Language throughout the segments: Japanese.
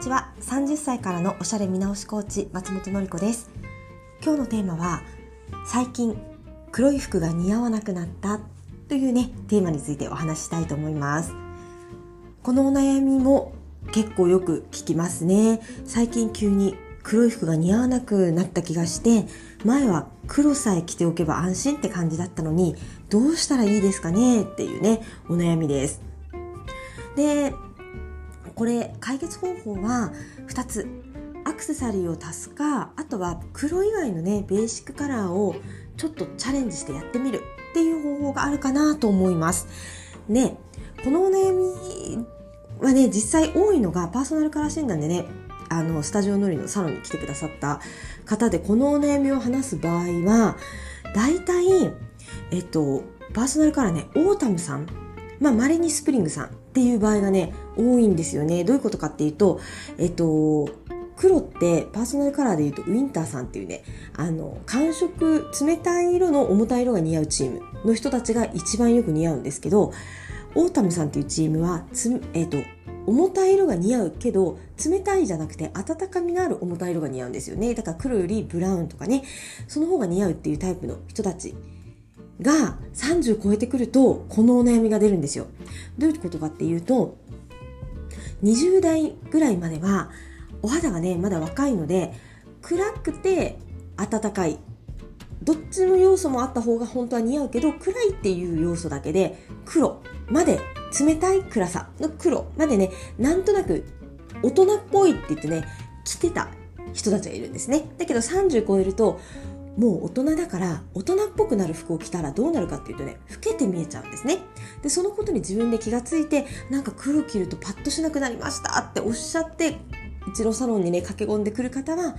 ちは。30歳からのおしゃれ見直しコーチ松本のり子です。今日のテーマは最近黒い服が似合わなくなったというねテーマについてお話ししたいと思います。このお悩みも結構よく聞きますね。最近急に黒い服が似合わなくなった気がして前は黒さえ着ておけば安心って感じだったのにどうしたらいいですかね？っていうねお悩みです。でこれ解決方法は2つ。アクセサリーを足すかあとは黒以外のねベーシックカラーをちょっとチャレンジしてやってみるっていう方法があるかなと思います。ねこのお悩みはね実際多いのがパーソナルカラー診断でねあのスタジオのりのサロンに来てくださった方でこのお悩みを話す場合は大体えっとパーソナルカラーねオータムさんまあ稀にスプリングさんっていう場合がね、多いんですよね。どういうことかっていうと、えっと、黒ってパーソナルカラーで言うとウィンターさんっていうね、あの、寒色、冷たい色の重たい色が似合うチームの人たちが一番よく似合うんですけど、オータムさんっていうチームは、つえっと、重たい色が似合うけど冷たいじゃなくて温かみのある重たい色が似合うんですよねだから黒よりブラウンとかねその方が似合うっていうタイプの人たちが30超えてくるとこのお悩みが出るんですよ。どういうことかっていうと20代ぐらいまではお肌がねまだ若いので暗くて暖かい。どっちの要素もあった方が本当は似合うけど暗いっていう要素だけで黒まで冷たい暗さ。の黒までねなんとなく大人っぽいって言ってね着てた人たちがいるんですね。だけど30超えるともう大人だから大人っぽくなる服を着たらどうなるかっていうとね老けて見えちゃうんですね。でそのことに自分で気がついてなんか黒着るとパッとしなくなりましたっておっしゃってうちのサロンにね駆け込んでくる方は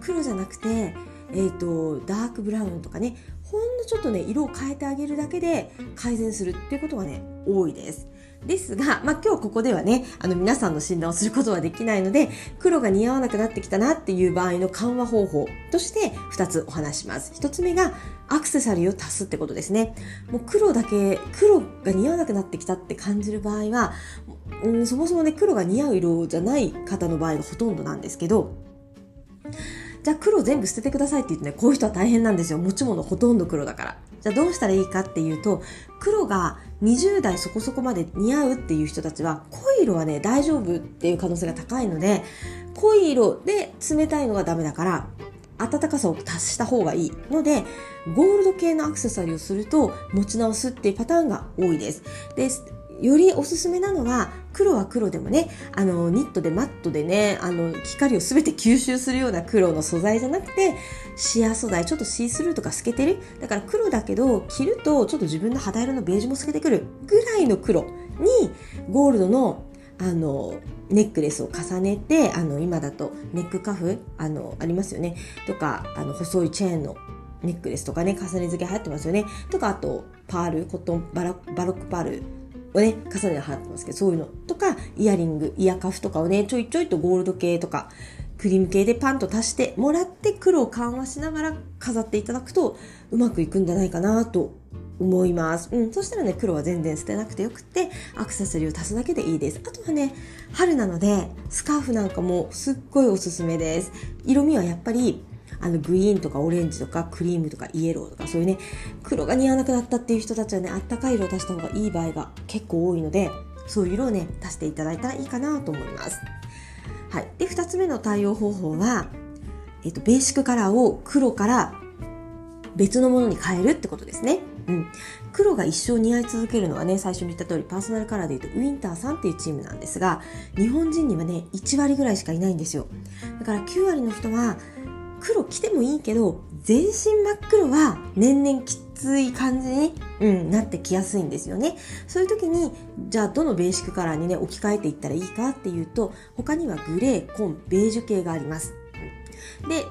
黒じゃなくてえー、とダークブラウンとかねほんのちょっとね色を変えてあげるだけで改善するっていうことがね多いです。ですが、まあ、今日ここではね、あの皆さんの診断をすることはできないので、黒が似合わなくなってきたなっていう場合の緩和方法として2つお話します。1つ目がアクセサリーを足すってことですね。もう黒だけ、黒が似合わなくなってきたって感じる場合は、うん、そもそもね、黒が似合う色じゃない方の場合がほとんどなんですけど、じゃあ黒全部捨ててくださいって言ってね、こういう人は大変なんですよ。持ち物ほとんど黒だから。じゃあどうしたらいいかっていうと、黒が20代そこそこまで似合うっていう人たちは、濃い色はね、大丈夫っていう可能性が高いので、濃い色で冷たいのがダメだから、暖かさを足した方がいいので、ゴールド系のアクセサリーをすると持ち直すっていうパターンが多いです。で、よりおすすめなのは黒は黒でもねあのニットでマットでねあの光を全て吸収するような黒の素材じゃなくてシアー素材ちょっとシースルーとか透けてる。だから黒だけど着るとちょっと自分の肌色のベージュも透けてくる。ぐらいの黒にゴールドのあのネックレスを重ねてあの今だとネックカフあのありますよね。とかあの細いチェーンのネックレスとかね重ね付け流行ってますよね。とかあとパールコットンバラバロックパール。をね、重ねて流行ってますけど、そういうのとか、イヤリング、イヤカフとかをね、ちょいちょいとゴールド系とか、クリーム系でパンと足してもらって黒を緩和しながら飾っていただくとうまくいくんじゃないかなと思います。うん。そしたらね、黒は全然捨てなくてよくって、アクセサリーを足すだけでいいです。あとはね、春なので、スカーフなんかもすっごいおすすめです。色味はやっぱり、あのグリーンとかオレンジとかクリームとかイエローとかそういうね黒が似合わなくなったっていう人たちはねあったかい色を足した方がいい場合が結構多いのでそういう色をね足していただいたらいいかなと思います。はい、で2つ目の対応方法は、えっと、ベーシックカラーを黒から別のものに変えるってことですね。うん、黒が一生似合い続けるのはね最初に言った通りパーソナルカラーで言うとウィンターさんっていうチームなんですが日本人にはね1割ぐらいしかいないんですよだから9割の人は黒着てもいいけど全身真っ黒は年々きつい感じに、うん、なってきやすいんですよね。そういう時にじゃあどのベーシックカラーにね置き換えていったらいいかっていうと他にはグレー、紺、ベージュ系があります。で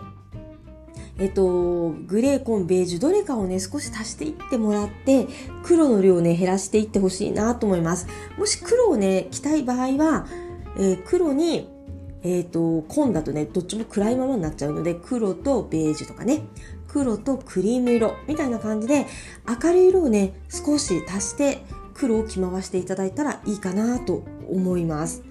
えっと、グレー、紺、ベージュ、どれかをね、少し足していってもらって、黒の量をね、減らしていってほしいなと思います。もし黒をね、着たい場合は、えー、黒にえっ、ー、と、紺だとね、どっちも暗いままになっちゃうので、黒とベージュとかね、黒とクリーム色みたいな感じで、明るい色をね、少し足して黒を着回していただいたらいいかなと思います。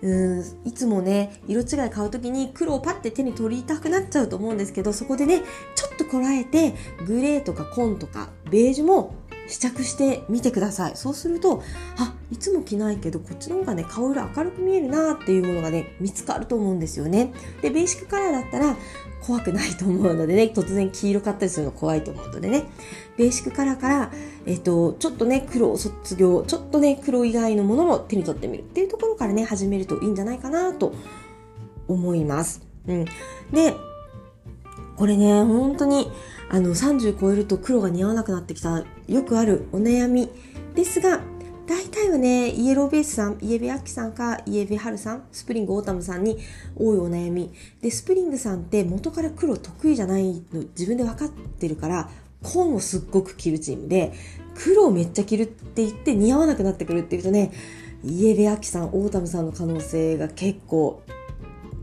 うんいつもね色違い買う時に黒をパッて手に取りたくなっちゃうと思うんですけどそこでねちょっとこらえてグレーとか紺とかベージュも試着してみてください。そうするとあいつも着ないけどこっちの方がね顔色明るく見えるなっていうものがね見つかると思うんですよね。でベーシックカラーだったら怖くないと思うのでね突然黄色買ったりするの怖いと思うのでね。ベーシックカラーから、えっと、ちょっとね黒を卒業ちょっとね黒以外のものも手に取ってみるっていうところからね始めるといいんじゃないかなと思います。うん、でこれね本当にあの30超えると黒が似合わなくなってきたよくあるお悩みですが大体はね、イエローベースさん、イエベ秋さんか、イエベ春さん、スプリングオータムさんに多いお悩み。で、スプリングさんって元から黒得意じゃないの自分で分かってるから、紺をすっごく着るチームで、黒をめっちゃ着るって言って似合わなくなってくるっていうとね、イエベ秋さん、オータムさんの可能性が結構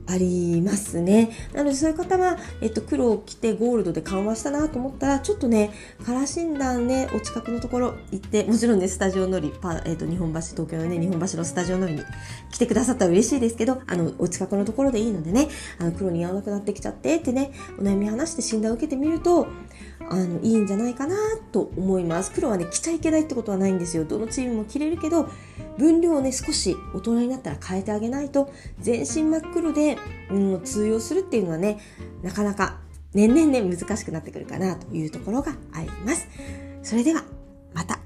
ありますね。なのでそういう方は、えっと、黒を着てゴールドで緩和したなと思ったら、ちょっとね、カラー診断ね、お近くのところ行って、もちろんね、スタジオ乗り、パえっと、日本橋、東京のね、日本橋のスタジオ乗りに来てくださったら嬉しいですけど、あの、お近くのところでいいのでね、あの、黒に合わなくなってきちゃってってね、お悩み話して診断を受けてみると、あの、いいんじゃないかなと思います。黒はね、着ちゃいけないってことはないんですよ。どのチームも着れるけど、分量をね、少し大人になったら変えてあげないと、全身真っ黒でで、うん、通用するっていうのはね、なかなか年々ね、難しくなってくるかなというところがあります。それでは、また